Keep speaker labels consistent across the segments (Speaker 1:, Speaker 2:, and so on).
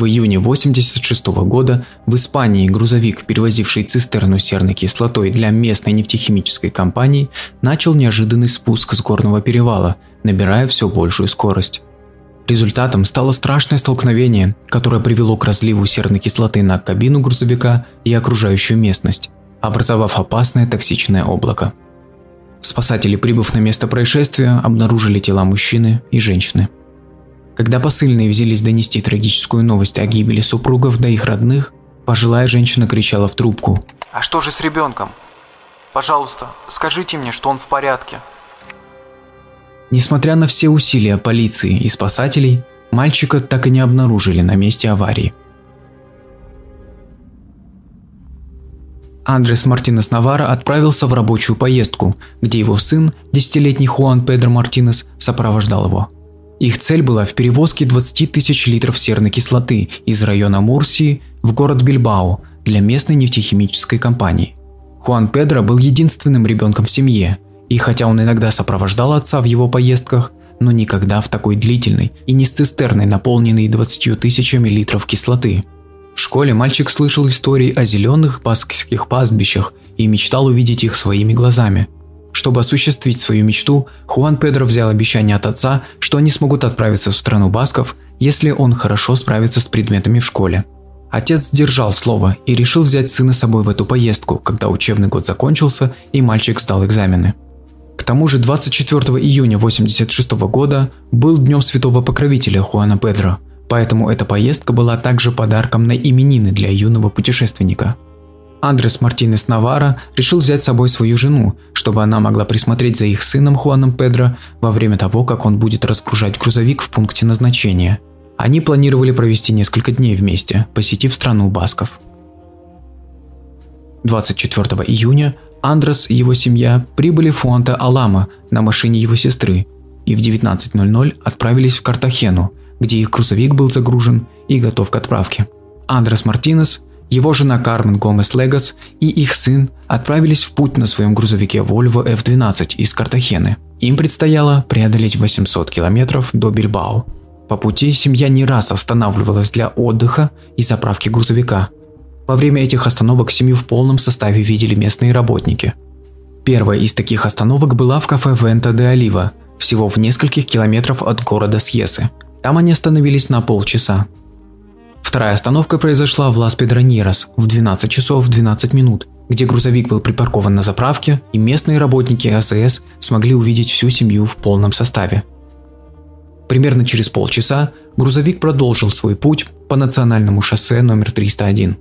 Speaker 1: В июне 1986 года в Испании грузовик, перевозивший цистерну серной кислотой для местной нефтехимической компании, начал неожиданный спуск с горного перевала, набирая все большую скорость. Результатом стало страшное столкновение, которое привело к разливу серной кислоты на кабину грузовика и окружающую местность, образовав опасное токсичное облако. Спасатели, прибыв на место происшествия, обнаружили тела мужчины и женщины. Когда посыльные взялись донести трагическую новость о гибели супругов до их родных, пожилая женщина кричала в трубку.
Speaker 2: «А что же с ребенком? Пожалуйста, скажите мне, что он в порядке».
Speaker 1: Несмотря на все усилия полиции и спасателей, мальчика так и не обнаружили на месте аварии. Андрес Мартинес Навара отправился в рабочую поездку, где его сын, десятилетний Хуан Педро Мартинес, сопровождал его. Их цель была в перевозке 20 тысяч литров серной кислоты из района Мурсии в город Бильбао для местной нефтехимической компании. Хуан Педро был единственным ребенком в семье, и хотя он иногда сопровождал отца в его поездках, но никогда в такой длительной и не с цистерной, наполненной 20 тысячами литров кислоты. В школе мальчик слышал истории о зеленых баскских пастбищах и мечтал увидеть их своими глазами – чтобы осуществить свою мечту, Хуан Педро взял обещание от отца, что они смогут отправиться в страну басков, если он хорошо справится с предметами в школе. Отец сдержал слово и решил взять сына с собой в эту поездку, когда учебный год закончился и мальчик сдал экзамены. К тому же 24 июня 1986 года был днем святого покровителя Хуана Педро, поэтому эта поездка была также подарком на именины для юного путешественника – Андрес Мартинес Навара решил взять с собой свою жену, чтобы она могла присмотреть за их сыном Хуаном Педро во время того, как он будет разгружать грузовик в пункте назначения. Они планировали провести несколько дней вместе, посетив страну басков. 24 июня Андрес и его семья прибыли в Фуанте-Алама на машине его сестры и в 19.00 отправились в Картахену, где их грузовик был загружен и готов к отправке. Андрес Мартинес его жена Кармен Гомес Легас и их сын отправились в путь на своем грузовике Volvo F12 из Картахены. Им предстояло преодолеть 800 километров до Бильбао. По пути семья не раз останавливалась для отдыха и заправки грузовика. Во время этих остановок семью в полном составе видели местные работники. Первая из таких остановок была в кафе Вента де Олива, всего в нескольких километров от города Сьесы. Там они остановились на полчаса. Вторая остановка произошла в Лас-Педроньерос в 12 часов 12 минут, где грузовик был припаркован на заправке, и местные работники АСС смогли увидеть всю семью в полном составе. Примерно через полчаса грузовик продолжил свой путь по национальному шоссе номер 301.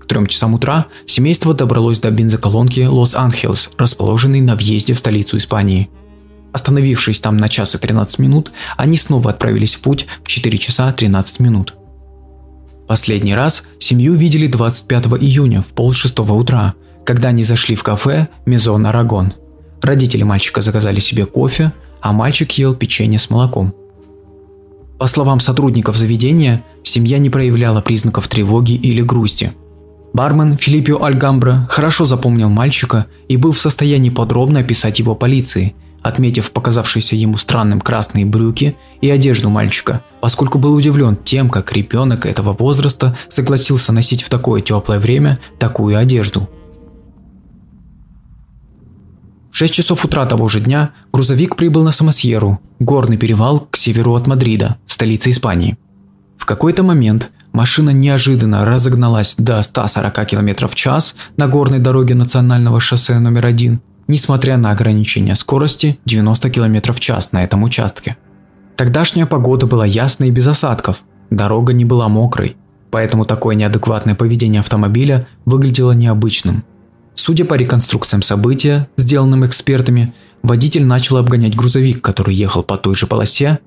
Speaker 1: К трем часам утра семейство добралось до бензоколонки Лос-Анхелс, расположенной на въезде в столицу Испании. Остановившись там на час и 13 минут, они снова отправились в путь в 4 часа 13 минут – Последний раз семью видели 25 июня в полшестого утра, когда они зашли в кафе «Мезон Арагон». Родители мальчика заказали себе кофе, а мальчик ел печенье с молоком. По словам сотрудников заведения, семья не проявляла признаков тревоги или грусти. Бармен Филиппио Альгамбра хорошо запомнил мальчика и был в состоянии подробно описать его полиции, отметив показавшиеся ему странным красные брюки и одежду мальчика, поскольку был удивлен тем, как ребенок этого возраста согласился носить в такое теплое время такую одежду. В 6 часов утра того же дня грузовик прибыл на Самосьеру, горный перевал к северу от Мадрида, столицы Испании. В какой-то момент машина неожиданно разогналась до 140 км в час на горной дороге национального шоссе номер один несмотря на ограничение скорости 90 км в час на этом участке. Тогдашняя погода была ясной и без осадков, дорога не была мокрой, поэтому такое неадекватное поведение автомобиля выглядело необычным. Судя по реконструкциям события, сделанным экспертами, водитель начал обгонять грузовик, который ехал по той же полосе,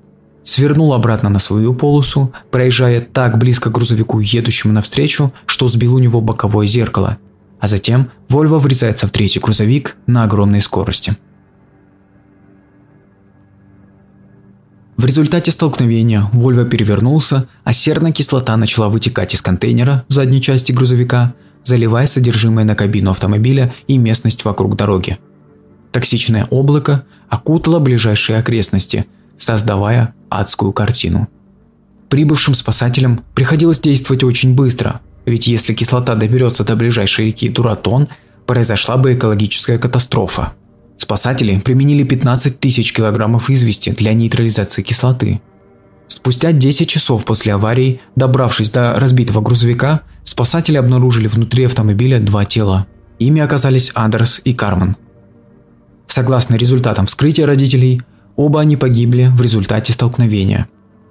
Speaker 1: свернул обратно на свою полосу, проезжая так близко к грузовику, едущему навстречу, что сбил у него боковое зеркало – а затем Вольво врезается в третий грузовик на огромной скорости. В результате столкновения Вольво перевернулся, а серная кислота начала вытекать из контейнера в задней части грузовика, заливая содержимое на кабину автомобиля и местность вокруг дороги. Токсичное облако окутало ближайшие окрестности, создавая адскую картину. Прибывшим спасателям приходилось действовать очень быстро, ведь если кислота доберется до ближайшей реки Дуратон, произошла бы экологическая катастрофа. Спасатели применили 15 тысяч килограммов извести для нейтрализации кислоты. Спустя 10 часов после аварии, добравшись до разбитого грузовика, спасатели обнаружили внутри автомобиля два тела. Ими оказались Андерс и Кармен. Согласно результатам вскрытия родителей, оба они погибли в результате столкновения.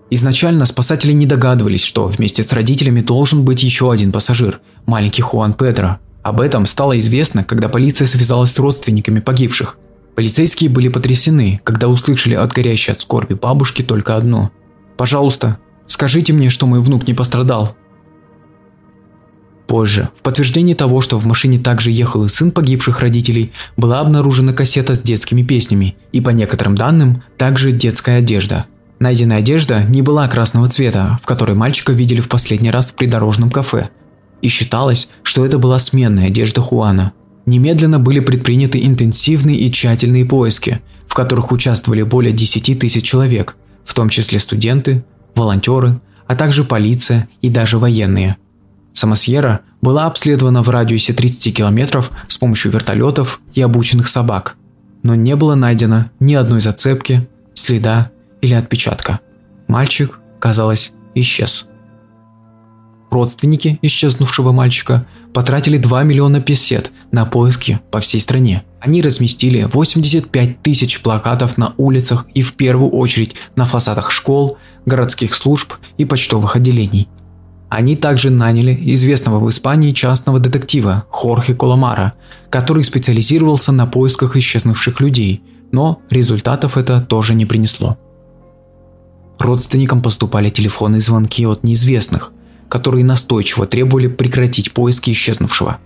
Speaker 1: Изначально спасатели не догадывались, что вместе с родителями должен быть еще один пассажир – маленький Хуан Педро. Об этом стало известно, когда полиция связалась с родственниками погибших. Полицейские были потрясены, когда услышали от горящей от скорби бабушки только одно – Пожалуйста, скажите мне, что мой внук не пострадал. Позже, в подтверждении того, что в машине также ехал и сын погибших родителей, была обнаружена кассета с детскими песнями и, по некоторым данным, также детская одежда. Найденная одежда не была красного цвета, в которой мальчика видели в последний раз в придорожном кафе. И считалось, что это была сменная одежда Хуана. Немедленно были предприняты интенсивные и тщательные поиски, в которых участвовали более 10 тысяч человек – в том числе студенты, волонтеры, а также полиция и даже военные. Самосьера была обследована в радиусе 30 километров с помощью вертолетов и обученных собак, но не было найдено ни одной зацепки, следа или отпечатка. Мальчик, казалось, исчез. Родственники исчезнувшего мальчика потратили 2 миллиона песет на поиски по всей стране. Они разместили 85 тысяч плакатов на улицах и в первую очередь на фасадах школ, городских служб и почтовых отделений. Они также наняли известного в Испании частного детектива Хорхе Коламара, который специализировался на поисках исчезнувших людей, но результатов это тоже не принесло. Родственникам поступали телефонные звонки от неизвестных, которые настойчиво требовали прекратить поиски исчезнувшего.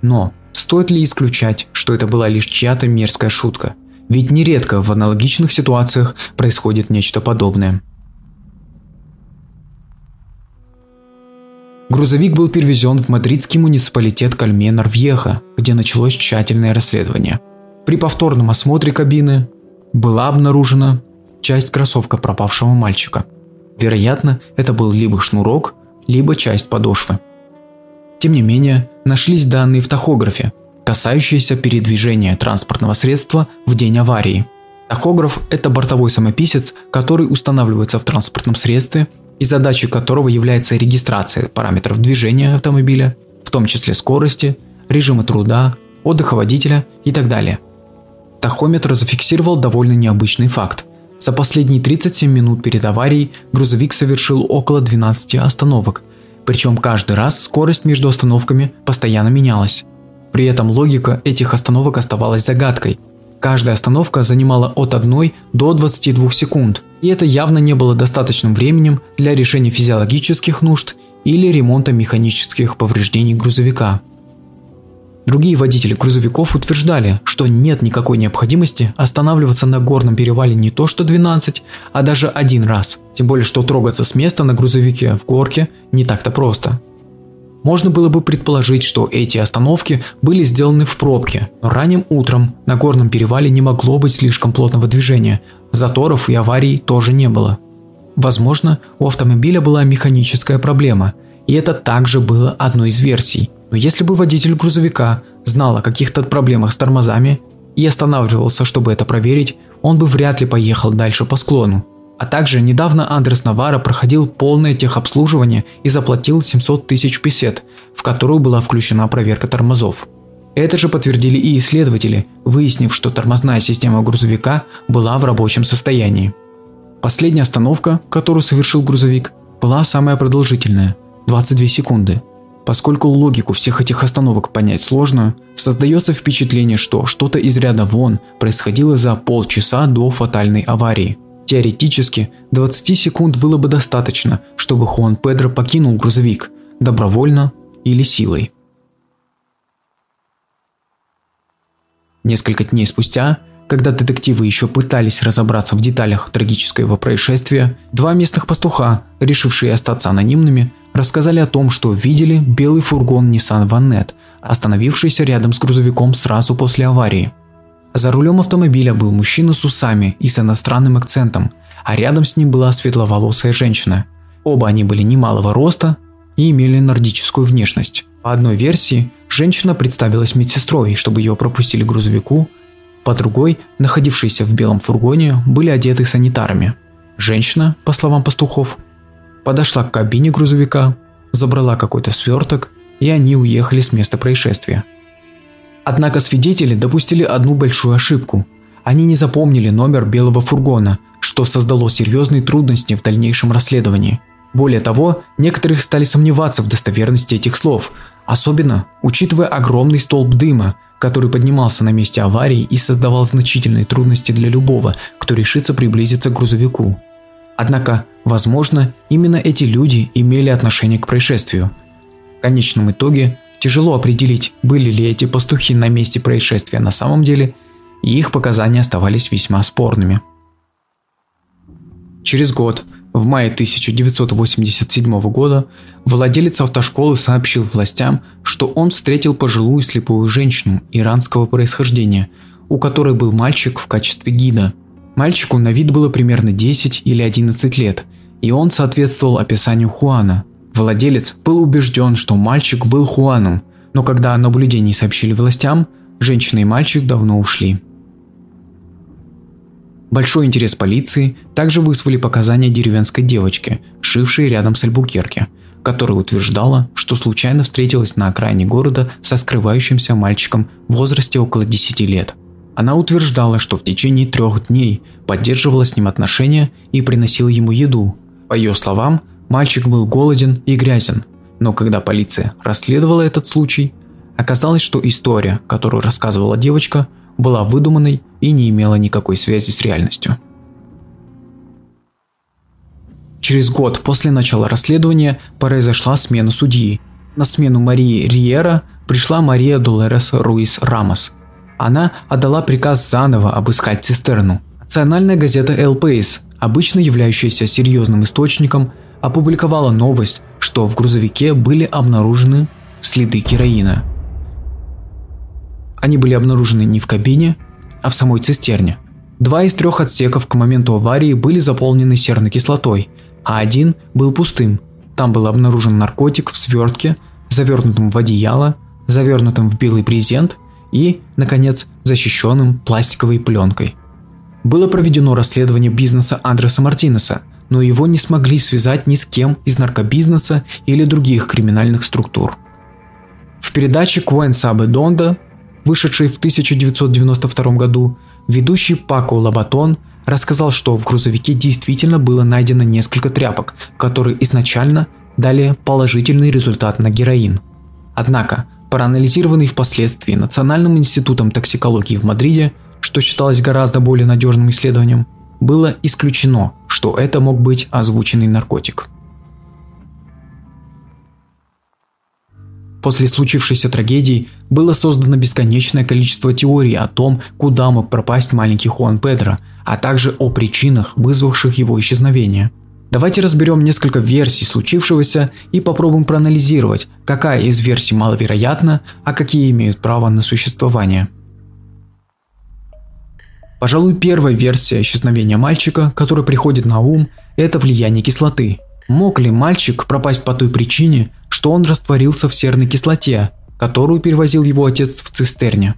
Speaker 1: Но стоит ли исключать, что это была лишь чья-то мерзкая шутка? Ведь нередко в аналогичных ситуациях происходит нечто подобное. Грузовик был перевезен в мадридский муниципалитет Кальменар-Вьеха, где началось тщательное расследование. При повторном осмотре кабины была обнаружена часть кроссовка пропавшего мальчика. Вероятно, это был либо шнурок, либо часть подошвы. Тем не менее, нашлись данные в тахографе, касающиеся передвижения транспортного средства в день аварии. Тахограф – это бортовой самописец, который устанавливается в транспортном средстве и задачей которого является регистрация параметров движения автомобиля, в том числе скорости, режима труда, отдыха водителя и так далее. Тахометр зафиксировал довольно необычный факт. За последние 37 минут перед аварией грузовик совершил около 12 остановок, причем каждый раз скорость между остановками постоянно менялась. При этом логика этих остановок оставалась загадкой. Каждая остановка занимала от 1 до 22 секунд, и это явно не было достаточным временем для решения физиологических нужд или ремонта механических повреждений грузовика. Другие водители грузовиков утверждали, что нет никакой необходимости останавливаться на горном перевале не то что 12, а даже один раз. Тем более, что трогаться с места на грузовике в горке не так-то просто. Можно было бы предположить, что эти остановки были сделаны в пробке, но ранним утром на горном перевале не могло быть слишком плотного движения, заторов и аварий тоже не было. Возможно, у автомобиля была механическая проблема, и это также было одной из версий – но если бы водитель грузовика знал о каких-то проблемах с тормозами и останавливался, чтобы это проверить, он бы вряд ли поехал дальше по склону. А также недавно Андрес Навара проходил полное техобслуживание и заплатил 700 тысяч песет, в которую была включена проверка тормозов. Это же подтвердили и исследователи, выяснив, что тормозная система грузовика была в рабочем состоянии. Последняя остановка, которую совершил грузовик, была самая продолжительная – 22 секунды – Поскольку логику всех этих остановок понять сложно, создается впечатление, что что-то из ряда вон происходило за полчаса до фатальной аварии. Теоретически, 20 секунд было бы достаточно, чтобы Хуан Педро покинул грузовик, добровольно или силой. Несколько дней спустя, когда детективы еще пытались разобраться в деталях трагического происшествия, два местных пастуха, решившие остаться анонимными, рассказали о том, что видели белый фургон Nissan Vanette, остановившийся рядом с грузовиком сразу после аварии. За рулем автомобиля был мужчина с усами и с иностранным акцентом, а рядом с ним была светловолосая женщина. Оба они были немалого роста и имели нордическую внешность. По одной версии, женщина представилась медсестрой, чтобы ее пропустили к грузовику, по другой, находившиеся в белом фургоне, были одеты санитарами. Женщина, по словам пастухов, подошла к кабине грузовика, забрала какой-то сверток, и они уехали с места происшествия. Однако свидетели допустили одну большую ошибку. Они не запомнили номер белого фургона, что создало серьезные трудности в дальнейшем расследовании. Более того, некоторые стали сомневаться в достоверности этих слов, особенно учитывая огромный столб дыма, который поднимался на месте аварии и создавал значительные трудности для любого, кто решится приблизиться к грузовику. Однако, возможно, именно эти люди имели отношение к происшествию. В конечном итоге, тяжело определить, были ли эти пастухи на месте происшествия на самом деле, и их показания оставались весьма спорными. Через год, в мае 1987 года владелец автошколы сообщил властям, что он встретил пожилую слепую женщину иранского происхождения, у которой был мальчик в качестве гида. Мальчику на вид было примерно 10 или 11 лет, и он соответствовал описанию Хуана. Владелец был убежден, что мальчик был Хуаном, но когда о наблюдении сообщили властям, женщина и мальчик давно ушли. Большой интерес полиции также вызвали показания деревенской девочки, жившей рядом с Альбукерке, которая утверждала, что случайно встретилась на окраине города со скрывающимся мальчиком в возрасте около 10 лет. Она утверждала, что в течение трех дней поддерживала с ним отношения и приносила ему еду. По ее словам, мальчик был голоден и грязен, но когда полиция расследовала этот случай, оказалось, что история, которую рассказывала девочка, была выдуманной и не имела никакой связи с реальностью. Через год после начала расследования произошла смена судьи. На смену Марии Риера пришла Мария Долерес Руис Рамос. Она отдала приказ заново обыскать цистерну. Национальная газета País, обычно являющаяся серьезным источником, опубликовала новость, что в грузовике были обнаружены следы героина. Они были обнаружены не в кабине, а в самой цистерне. Два из трех отсеков к моменту аварии были заполнены серной кислотой, а один был пустым. Там был обнаружен наркотик в свертке, завернутым в одеяло, завернутым в белый брезент и, наконец, защищенным пластиковой пленкой. Было проведено расследование бизнеса Андреса Мартинеса, но его не смогли связать ни с кем из наркобизнеса или других криминальных структур. В передаче Куэн Сабе Донда вышедший в 1992 году, ведущий Пако Лабатон рассказал, что в грузовике действительно было найдено несколько тряпок, которые изначально дали положительный результат на героин. Однако, проанализированный впоследствии Национальным институтом токсикологии в Мадриде, что считалось гораздо более надежным исследованием, было исключено, что это мог быть озвученный наркотик. После случившейся трагедии было создано бесконечное количество теорий о том, куда мог пропасть маленький Хуан Педро, а также о причинах, вызвавших его исчезновение. Давайте разберем несколько версий случившегося и попробуем проанализировать, какая из версий маловероятна, а какие имеют право на существование. Пожалуй, первая версия исчезновения мальчика, которая приходит на ум, это влияние кислоты – Мог ли мальчик пропасть по той причине, что он растворился в серной кислоте, которую перевозил его отец в цистерне?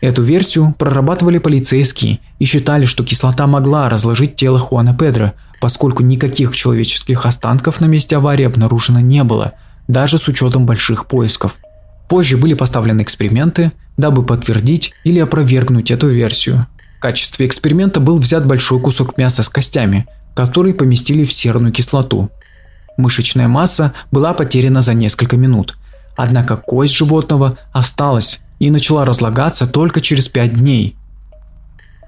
Speaker 1: Эту версию прорабатывали полицейские и считали, что кислота могла разложить тело Хуана Педро, поскольку никаких человеческих останков на месте аварии обнаружено не было, даже с учетом больших поисков. Позже были поставлены эксперименты, дабы подтвердить или опровергнуть эту версию. В качестве эксперимента был взят большой кусок мяса с костями, который поместили в серную кислоту. Мышечная масса была потеряна за несколько минут, однако кость животного осталась и начала разлагаться только через 5 дней.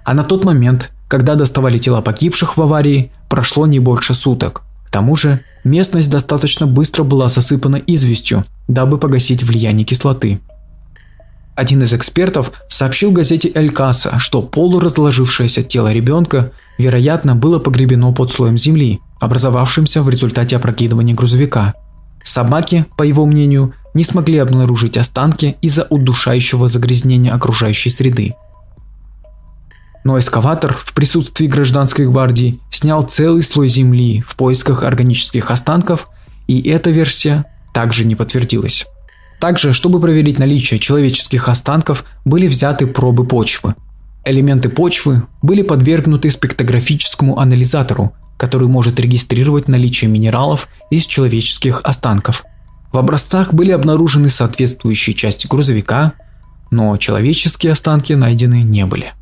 Speaker 1: А на тот момент, когда доставали тела погибших в аварии, прошло не больше суток. К тому же, местность достаточно быстро была засыпана известью, дабы погасить влияние кислоты. Один из экспертов сообщил газете «Эль Касса», что полуразложившееся тело ребенка, вероятно, было погребено под слоем земли, образовавшимся в результате опрокидывания грузовика. Собаки, по его мнению, не смогли обнаружить останки из-за удушающего загрязнения окружающей среды. Но эскаватор в присутствии гражданской гвардии снял целый слой земли в поисках органических останков, и эта версия также не подтвердилась. Также, чтобы проверить наличие человеческих останков, были взяты пробы почвы. Элементы почвы были подвергнуты спектрографическому анализатору, который может регистрировать наличие минералов из человеческих останков. В образцах были обнаружены соответствующие части грузовика, но человеческие останки найдены не были.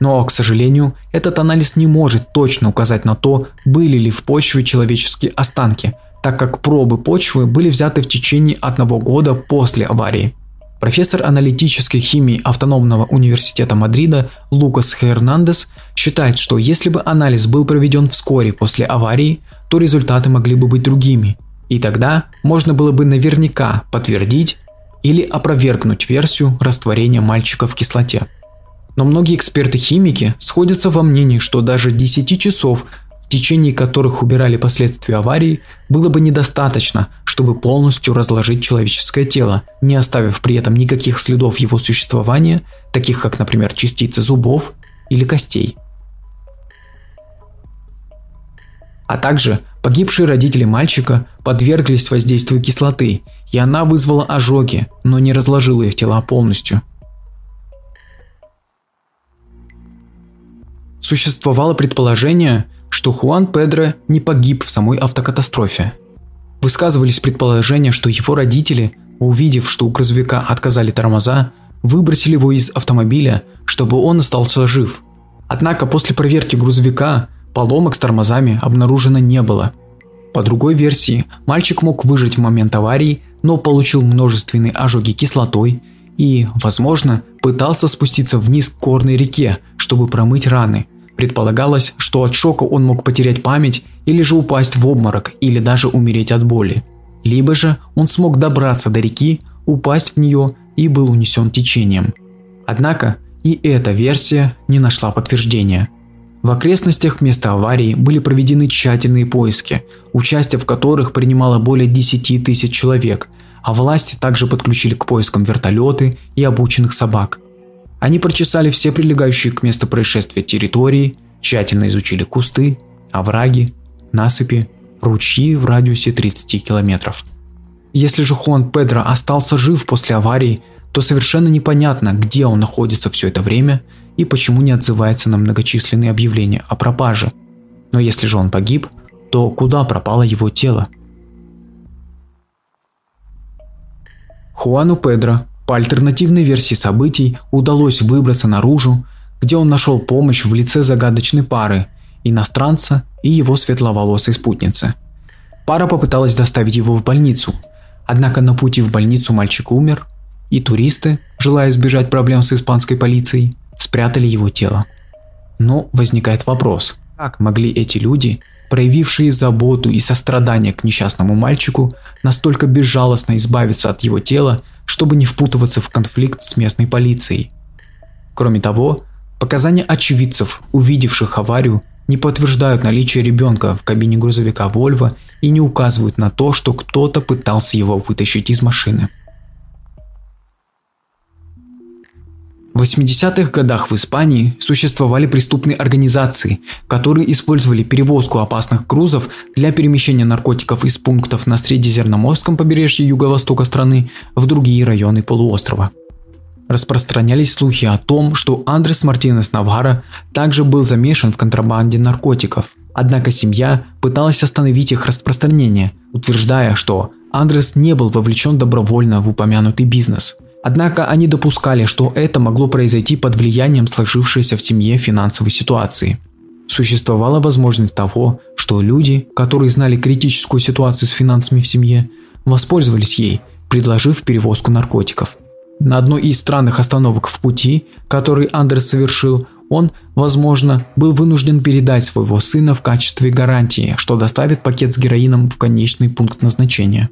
Speaker 1: Но, к сожалению, этот анализ не может точно указать на то, были ли в почве человеческие останки, так как пробы почвы были взяты в течение одного года после аварии. Профессор аналитической химии Автономного университета Мадрида Лукас Хернандес считает, что если бы анализ был проведен вскоре после аварии, то результаты могли бы быть другими, и тогда можно было бы наверняка подтвердить или опровергнуть версию растворения мальчика в кислоте. Но многие эксперты-химики сходятся во мнении, что даже 10 часов, в течение которых убирали последствия аварии, было бы недостаточно, чтобы полностью разложить человеческое тело, не оставив при этом никаких следов его существования, таких как, например, частицы зубов или костей. А также погибшие родители мальчика подверглись воздействию кислоты, и она вызвала ожоги, но не разложила их тела полностью. Существовало предположение, что Хуан Педро не погиб в самой автокатастрофе. Высказывались предположения, что его родители, увидев, что у грузовика отказали тормоза, выбросили его из автомобиля, чтобы он остался жив. Однако после проверки грузовика Поломок с тормозами обнаружено не было. По другой версии, мальчик мог выжить в момент аварии, но получил множественные ожоги кислотой и, возможно, пытался спуститься вниз к горной реке, чтобы промыть раны. Предполагалось, что от шока он мог потерять память или же упасть в обморок или даже умереть от боли. Либо же он смог добраться до реки, упасть в нее и был унесен течением. Однако и эта версия не нашла подтверждения – в окрестностях места аварии были проведены тщательные поиски, участие в которых принимало более 10 тысяч человек, а власти также подключили к поискам вертолеты и обученных собак. Они прочесали все прилегающие к месту происшествия территории, тщательно изучили кусты, овраги, насыпи, ручьи в радиусе 30 километров. Если же Хуан Педро остался жив после аварии, то совершенно непонятно, где он находится все это время и почему не отзывается на многочисленные объявления о пропаже. Но если же он погиб, то куда пропало его тело? Хуану Педро по альтернативной версии событий удалось выбраться наружу, где он нашел помощь в лице загадочной пары, иностранца и его светловолосой спутницы. Пара попыталась доставить его в больницу, однако на пути в больницу мальчик умер, и туристы, желая избежать проблем с испанской полицией, спрятали его тело. Но возникает вопрос, как могли эти люди, проявившие заботу и сострадание к несчастному мальчику, настолько безжалостно избавиться от его тела, чтобы не впутываться в конфликт с местной полицией? Кроме того, показания очевидцев, увидевших аварию, не подтверждают наличие ребенка в кабине грузовика Volvo и не указывают на то, что кто-то пытался его вытащить из машины. В 80-х годах в Испании существовали преступные организации, которые использовали перевозку опасных грузов для перемещения наркотиков из пунктов на Средиземноморском побережье юго-востока страны в другие районы полуострова. Распространялись слухи о том, что Андрес Мартинес Навара также был замешан в контрабанде наркотиков. Однако семья пыталась остановить их распространение, утверждая, что Андрес не был вовлечен добровольно в упомянутый бизнес – Однако они допускали, что это могло произойти под влиянием сложившейся в семье финансовой ситуации. Существовала возможность того, что люди, которые знали критическую ситуацию с финансами в семье, воспользовались ей, предложив перевозку наркотиков. На одной из странных остановок в пути, который Андрес совершил, он, возможно, был вынужден передать своего сына в качестве гарантии, что доставит пакет с героином в конечный пункт назначения.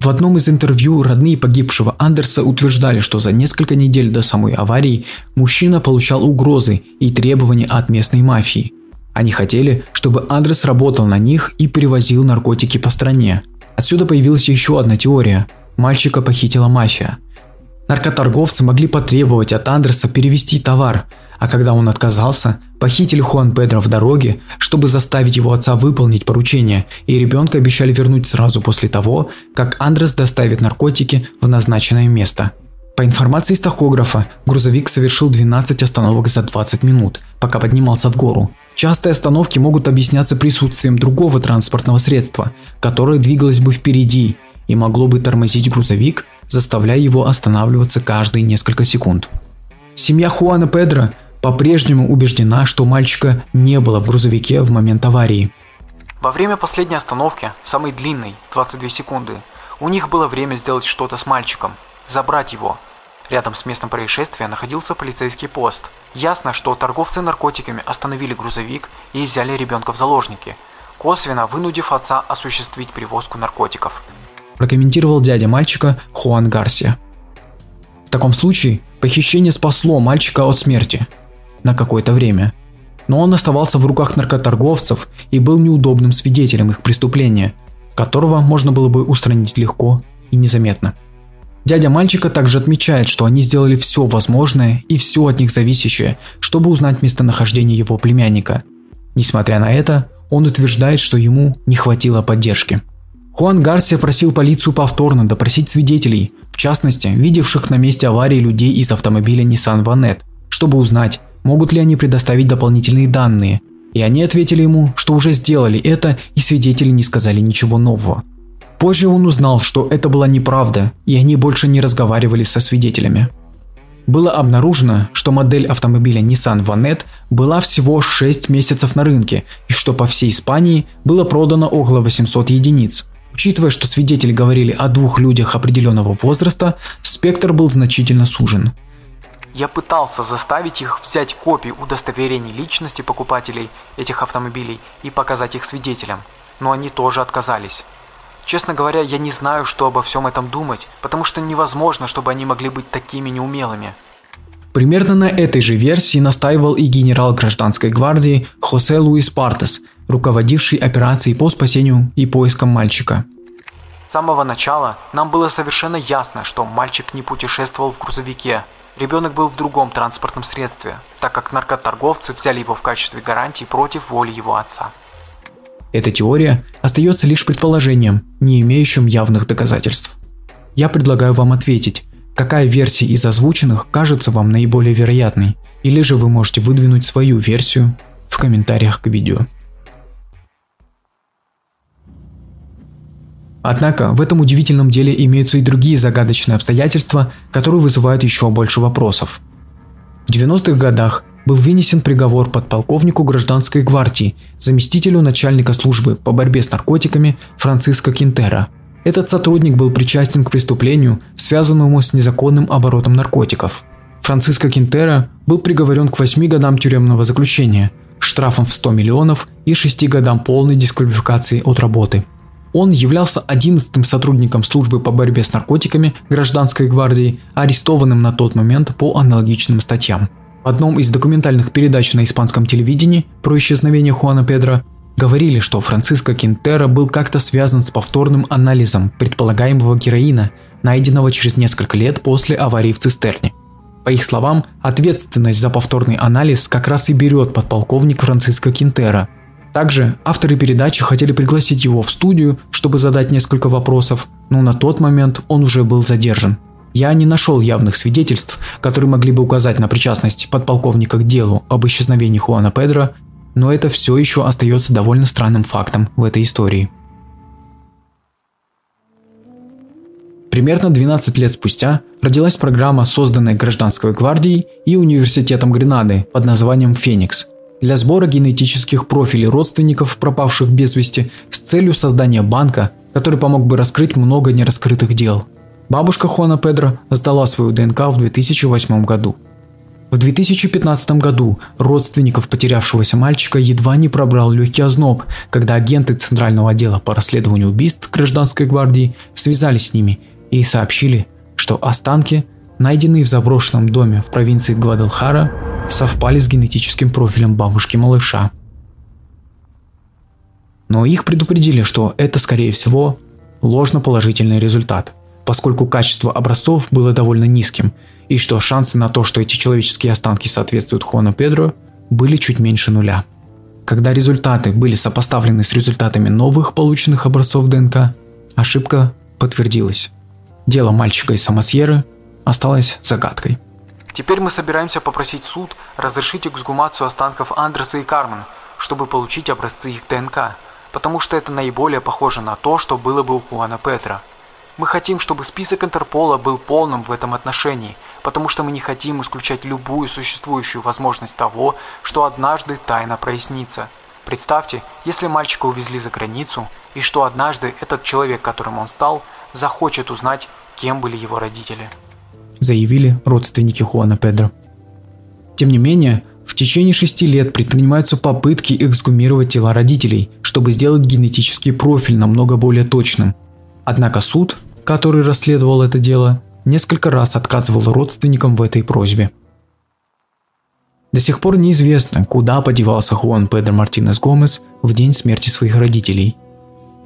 Speaker 1: В одном из интервью родные погибшего Андерса утверждали, что за несколько недель до самой аварии мужчина получал угрозы и требования от местной мафии. Они хотели, чтобы Андрес работал на них и перевозил наркотики по стране. Отсюда появилась еще одна теория. Мальчика похитила мафия. Наркоторговцы могли потребовать от Андерса перевести товар, А когда он отказался, похитили Хуан Педро в дороге, чтобы заставить его отца выполнить поручение, и ребенка обещали вернуть сразу после того, как Андрес доставит наркотики в назначенное место. По информации из тахографа, грузовик совершил 12 остановок за 20 минут, пока поднимался в гору. Частые остановки могут объясняться присутствием другого транспортного средства, которое двигалось бы впереди и могло бы тормозить грузовик, заставляя его останавливаться каждые несколько секунд. Семья Хуана Педро по-прежнему убеждена, что мальчика не было в грузовике в момент аварии.
Speaker 2: Во время последней остановки, самой длинной, 22 секунды, у них было время сделать что-то с мальчиком, забрать его. Рядом с местом происшествия находился полицейский пост. Ясно, что торговцы наркотиками остановили грузовик и взяли ребенка в заложники, косвенно вынудив отца осуществить перевозку наркотиков.
Speaker 1: Прокомментировал дядя мальчика Хуан Гарсия. В таком случае похищение спасло мальчика от смерти на какое-то время. Но он оставался в руках наркоторговцев и был неудобным свидетелем их преступления, которого можно было бы устранить легко и незаметно. Дядя мальчика также отмечает, что они сделали все возможное и все от них зависящее, чтобы узнать местонахождение его племянника. Несмотря на это, он утверждает, что ему не хватило поддержки. Хуан Гарсия просил полицию повторно допросить свидетелей, в частности, видевших на месте аварии людей из автомобиля Nissan Vanette, чтобы узнать, могут ли они предоставить дополнительные данные. И они ответили ему, что уже сделали это и свидетели не сказали ничего нового. Позже он узнал, что это была неправда, и они больше не разговаривали со свидетелями. Было обнаружено, что модель автомобиля Nissan Vanette была всего 6 месяцев на рынке, и что по всей Испании было продано около 800 единиц. Учитывая, что свидетели говорили о двух людях определенного возраста, спектр был значительно сужен.
Speaker 2: Я пытался заставить их взять копии удостоверений личности покупателей этих автомобилей и показать их свидетелям, но они тоже отказались. Честно говоря, я не знаю, что обо всем этом думать, потому что невозможно, чтобы они могли быть такими неумелыми.
Speaker 1: Примерно на этой же версии настаивал и генерал гражданской гвардии Хосе Луис Партес, руководивший операцией по спасению и поискам мальчика.
Speaker 2: С самого начала нам было совершенно ясно, что мальчик не путешествовал в грузовике. Ребенок был в другом транспортном средстве, так как наркоторговцы взяли его в качестве гарантии против воли его отца.
Speaker 1: Эта теория остается лишь предположением, не имеющим явных доказательств. Я предлагаю вам ответить, какая версия из озвученных кажется вам наиболее вероятной, или же вы можете выдвинуть свою версию в комментариях к видео. Однако в этом удивительном деле имеются и другие загадочные обстоятельства, которые вызывают еще больше вопросов. В 90-х годах был вынесен приговор подполковнику гражданской гвардии, заместителю начальника службы по борьбе с наркотиками Франциско Кинтера. Этот сотрудник был причастен к преступлению, связанному с незаконным оборотом наркотиков. Франциско Кинтера был приговорен к 8 годам тюремного заключения, штрафом в 100 миллионов и 6 годам полной дисквалификации от работы. Он являлся 11-м сотрудником службы по борьбе с наркотиками гражданской гвардии, арестованным на тот момент по аналогичным статьям. В одном из документальных передач на испанском телевидении про исчезновение Хуана Педро говорили, что Франциско Кинтера был как-то связан с повторным анализом предполагаемого героина, найденного через несколько лет после аварии в цистерне. По их словам, ответственность за повторный анализ как раз и берет подполковник Франциско Кинтера. Также авторы передачи хотели пригласить его в студию, чтобы задать несколько вопросов, но на тот момент он уже был задержан. Я не нашел явных свидетельств, которые могли бы указать на причастность подполковника к делу об исчезновении Хуана Педро, но это все еще остается довольно странным фактом в этой истории. Примерно 12 лет спустя родилась программа, созданная Гражданской гвардией и Университетом Гренады под названием «Феникс», для сбора генетических профилей родственников, пропавших без вести, с целью создания банка, который помог бы раскрыть много нераскрытых дел – Бабушка Хуана Педро сдала свою ДНК в 2008 году. В 2015 году родственников потерявшегося мальчика едва не пробрал легкий озноб, когда агенты Центрального отдела по расследованию убийств Гражданской гвардии связались с ними и сообщили, что останки, найденные в заброшенном доме в провинции Гвадалхара, совпали с генетическим профилем бабушки малыша. Но их предупредили, что это, скорее всего, ложноположительный результат – поскольку качество образцов было довольно низким, и что шансы на то, что эти человеческие останки соответствуют Хуану Педро, были чуть меньше нуля. Когда результаты были сопоставлены с результатами новых полученных образцов ДНК, ошибка подтвердилась. Дело мальчика из Самосьеры осталось загадкой.
Speaker 2: Теперь мы собираемся попросить суд разрешить эксгумацию останков Андреса и Кармен, чтобы получить образцы их ДНК, потому что это наиболее похоже на то, что было бы у Хуана Петра. Мы хотим, чтобы список Интерпола был полным в этом отношении, потому что мы не хотим исключать любую существующую возможность того, что однажды тайна прояснится. Представьте, если мальчика увезли за границу, и что однажды этот человек, которым он стал, захочет узнать, кем были его родители.
Speaker 1: Заявили родственники Хуана Педро. Тем не менее, в течение шести лет предпринимаются попытки эксгумировать тела родителей, чтобы сделать генетический профиль намного более точным. Однако суд, который расследовал это дело, несколько раз отказывал родственникам в этой просьбе. До сих пор неизвестно, куда подевался Хуан Педро Мартинес Гомес в день смерти своих родителей.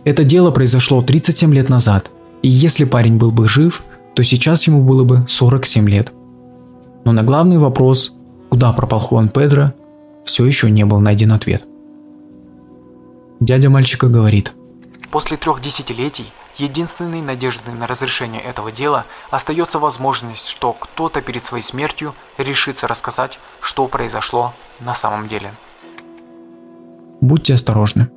Speaker 1: Это дело произошло 37 лет назад, и если парень был бы жив, то сейчас ему было бы 47 лет. Но на главный вопрос, куда пропал Хуан Педро, все еще не был найден ответ. Дядя мальчика говорит.
Speaker 2: После трех десятилетий Единственной надеждой на разрешение этого дела остается возможность, что кто-то перед своей смертью решится рассказать, что произошло на самом деле.
Speaker 1: Будьте осторожны.